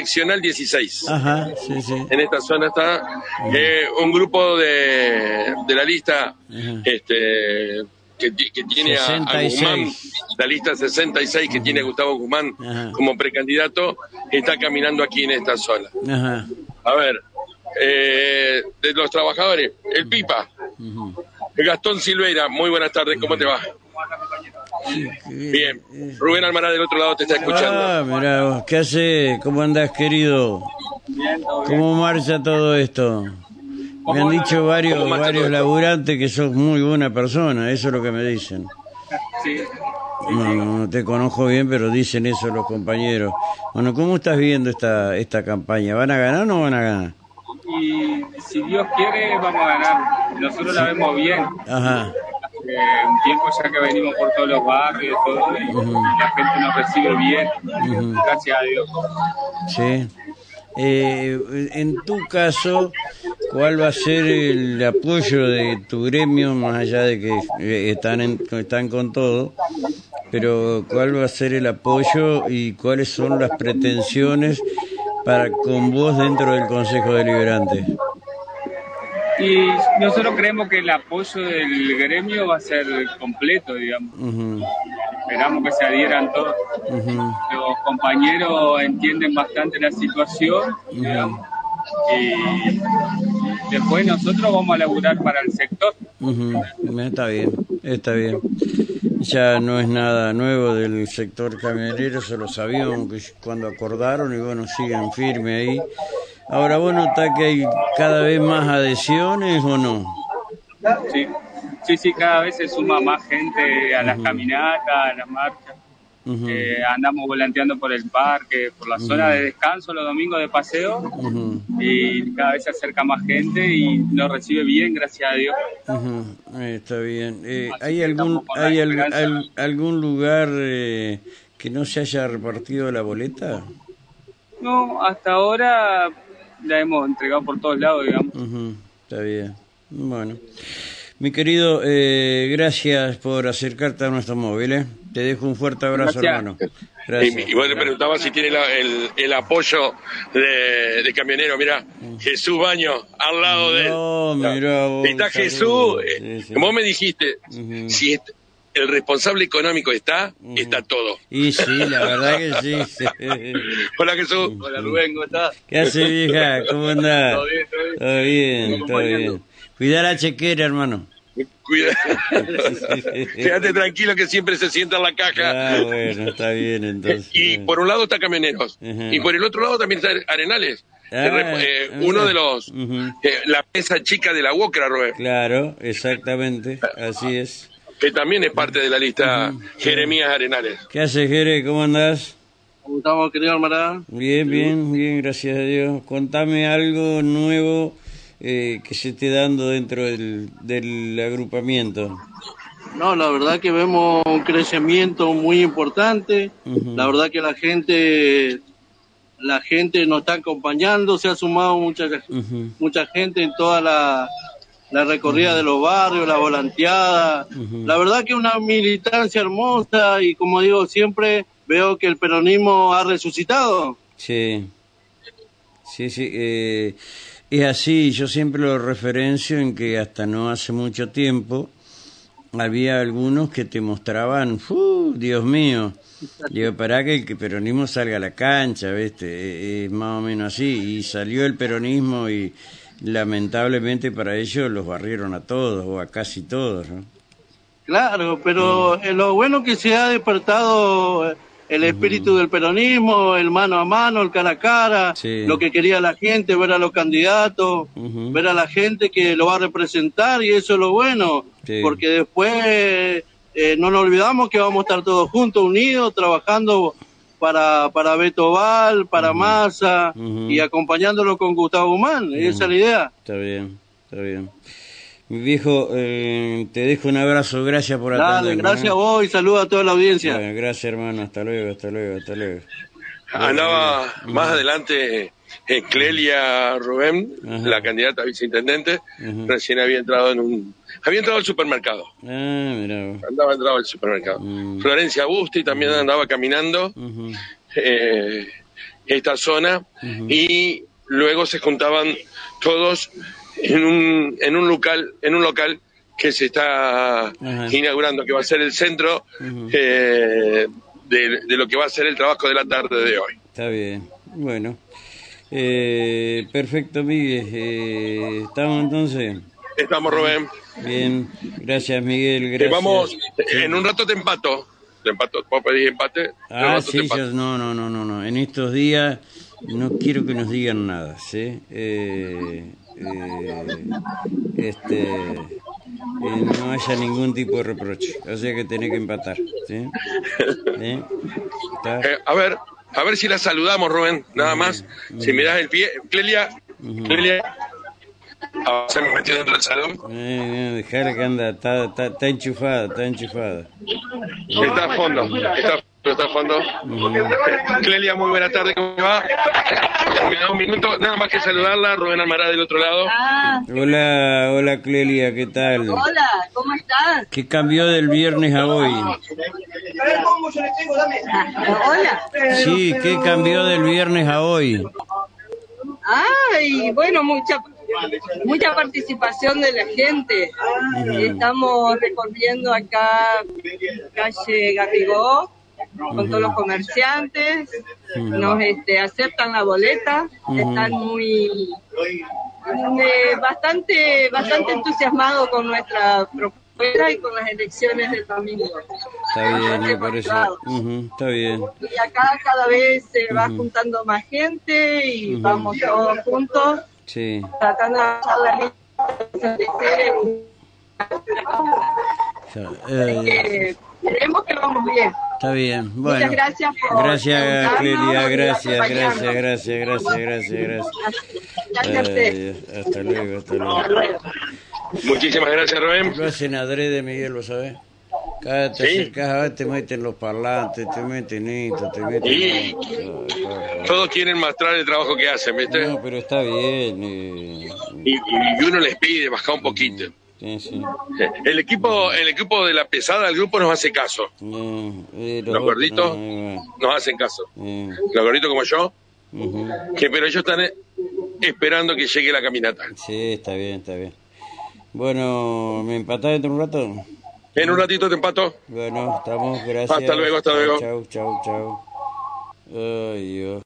seccional 16. Ajá, sí, sí. En esta zona está eh, un grupo de, de la lista este, que, ti- que tiene a, a 66. Guzmán, la lista 66 que tiene a Gustavo Guzmán Ajá. como precandidato, está caminando aquí en esta zona. Ajá. A ver, eh, de los trabajadores, el Pipa, el Gastón Silveira, muy buenas tardes, ¿cómo te va? Bien, Rubén Almaraz del otro lado te está escuchando. Ah, vos, ¿qué hace? ¿Cómo andás, querido? ¿Cómo marcha todo esto? Me han dicho varios, ¿Cómo marcha varios laburantes que sos muy buena persona, eso es lo que me dicen. No, no, no te conozco bien, pero dicen eso los compañeros. Bueno, ¿cómo estás viendo esta, esta campaña? ¿Van a ganar o no van a ganar? y si Dios quiere vamos a ganar. Nosotros la vemos bien. Ajá, Un tiempo ya que venimos por todos los barrios todo, y, y la gente nos recibe bien. Gracias a Dios. sí. Eh, en tu caso, ¿cuál va a ser el apoyo de tu gremio, más allá de que eh, están, en- están con todo? Pero ¿cuál va a ser el apoyo y cuáles son las pretensiones para con vos dentro del Consejo Deliberante? Y nosotros creemos que el apoyo del gremio va a ser completo, digamos. Ujú, Esperamos que se adhieran todos. ujú. Los compañeros entienden bastante la situación, digamos. Y después nosotros vamos a laburar para el sector. Está bien, está bien. Ya no es nada nuevo del sector camionero, eso lo sabíamos que cuando acordaron y bueno, siguen firme ahí. Ahora, ¿vos notás que hay cada vez más adhesiones o no? Sí, sí, sí, cada vez se suma más gente a las caminatas, a las marchas. Eh, andamos volanteando por el parque, por la zona de descanso los domingos de paseo y cada vez se acerca más gente y nos recibe bien, gracias a Dios. eh, Está bien. Eh, ¿Hay algún, hay al- esperanza. al- algún lugar eh, que no se haya repartido la boleta? No, hasta ahora la hemos entregado por todos lados, digamos. Ujú, Está bien. Bueno. Mi querido, eh, gracias por acercarte a nuestro móvil. ¿eh? Te dejo un fuerte abrazo, Gracias. hermano. Y, Gracias. y vos le preguntabas si tiene la- el, el apoyo de, de camionero. Mira, Jesús Baño al lado de él. No, mirá vos, Está Jesús. eh, Sí, sí. Vos me dijiste, si est- el responsable económico está, está todo. Y sí, la verdad que sí. Hola Jesús. Hola Rubén, ¿cómo estás? ¿Qué hace, vieja? ¿Cómo andás? Todo bien, todo bien. Todo bien, todo bien. Cuidá la chequera, hermano. Cuida. Quédate tranquilo que siempre se sienta en la caja. Ah, bueno, está bien entonces. Y por un lado está Camioneros. Y por el otro lado también está Arenales. Ah, eh, ah, uno de los. eh, la mesa chica de la Wokra, Rubén. Claro, exactamente, así es. Que también es parte de la lista Jeremías Arenales. ¿Qué haces, Jere? ¿Cómo andás? ¿Cómo estamos, querido Almará? Bien, bien, bien, gracias a Dios. Contame algo nuevo eh, que se esté dando dentro del, del agrupamiento. No, la verdad que vemos un crecimiento muy importante. La verdad que la gente, la gente nos está acompañando. Se ha sumado mucha, mucha gente en toda la, la recorrida de los barrios, la volanteada. La verdad que una militancia hermosa y como digo siempre, veo que el peronismo ha resucitado. Sí, sí, sí. eh, es así, yo siempre lo referencio en que hasta no hace mucho tiempo había algunos que te mostraban, ¡fu! Dios mío, digo, para que el peronismo salga a la cancha, ¿viste? Eh, Es más o menos así. Y salió el peronismo y lamentablemente para ellos los barrieron a todos, o a casi todos, ¿no? Claro, pero eh, lo bueno que se ha despertado eh, el espíritu del peronismo, el mano a mano, el cara a cara, Sí. lo que quería la gente, ver a los candidatos, ver a la gente que lo va a representar y eso es lo bueno, Sí. porque después eh, no nos olvidamos que vamos a estar todos juntos, unidos, trabajando para, para Beto Val, para Massa y acompañándolo con Gustavo Humán, esa es la idea. Está bien, está bien. Mi viejo, eh, te dejo un abrazo, gracias por Dale, atenderme. gracias ¿eh? a vos y saludos a toda la audiencia. Bueno, gracias hermano, hasta luego, hasta luego, hasta luego. Andaba más adelante eh, Clelia Rubén, Ajá. la candidata a viceintendente, recién había entrado en un... Había entrado al supermercado. Ah, mira. vos. Andaba entrado al supermercado. Mm. Florencia Busti también andaba caminando. Eh, esta zona y luego se juntaban todos en un, en un local, en un local que se está inaugurando, que va a ser el centro eh, de, de, lo que va a ser el trabajo de la tarde de hoy. Está bien, bueno. Eh, perfecto, Miguel. Eh, ¿Estamos entonces? Estamos, Rubén. Bien, gracias, Miguel. Gracias. vamos, en un rato te empato. Te empato, ¿puedo pedir empate? Ah, sí, yo, no, no, no, no, no. En estos días no quiero que nos digan nada, ¿sí? Eh, eh, este, eh, no haya ningún tipo de reproche. O sea que tenés que empatar. ¿sí? ¿Eh? a ver, a ver si la saludamos, Rubén, nada más. Si das el pie, Clelia, Clelia. Ah, se me metió dentro del salón. Eh, dejar que anda, está, está, está enchufada, está enchufada. Está a fondo, está está al fondo. Clelia, muy buena tarde, ¿cómo va? Me da un minuto, nada más que saludarla, Rubén Almará del otro lado. Ah. Hola, hola Clelia, ¿qué tal? Hola, ¿cómo estás? ¿Qué cambió del viernes a hoy? Hola. Sí, ¿qué cambió del viernes a hoy? Ay, bueno, mucha mucha participación de la gente. Estamos recorriendo acá calle Garrigó con todos los comerciantes, nos este, aceptan la boleta, están muy eh, bastante bastante entusiasmados con nuestra propuesta y con las elecciones del domingo. Está bien, me parece. está bien. Y acá cada vez se va juntando más gente y vamos todos juntos sí. tratando de hacer la gente eh, Creemos que vamos bien. Está bien. Bueno. Muchas gracias por Gracias, Clelia. Gracias, gracias, gracias, gracias, gracias, gracias. Eh, hasta luego, hasta luego. Muchísimas gracias, Rubén. Lo hacen adrede, Miguel, ¿lo sabes? Cada te ¿Sí? acercas a ver, te meten los parlantes, te meten esto, te meten... Y todos quieren mostrar el trabajo que hacen, ¿viste? No, pero está bien. Eh... Y, y, uno les pide bajar un poquito. Sí, sí. El equipo, el equipo de la pesada del grupo nos hace caso. Eh, los, los gorditos no, nos hacen caso. Eh. Los gorditos como yo, Uh -huh. que pero ellos están esperando que llegue la caminata. Sí, está bien, está bien. Bueno, ¿me empatás dentro de un rato? En un ratito te empato. Bueno, estamos, gracias. Hasta luego, hasta luego. Chau, chau, chau. Ay, Dios.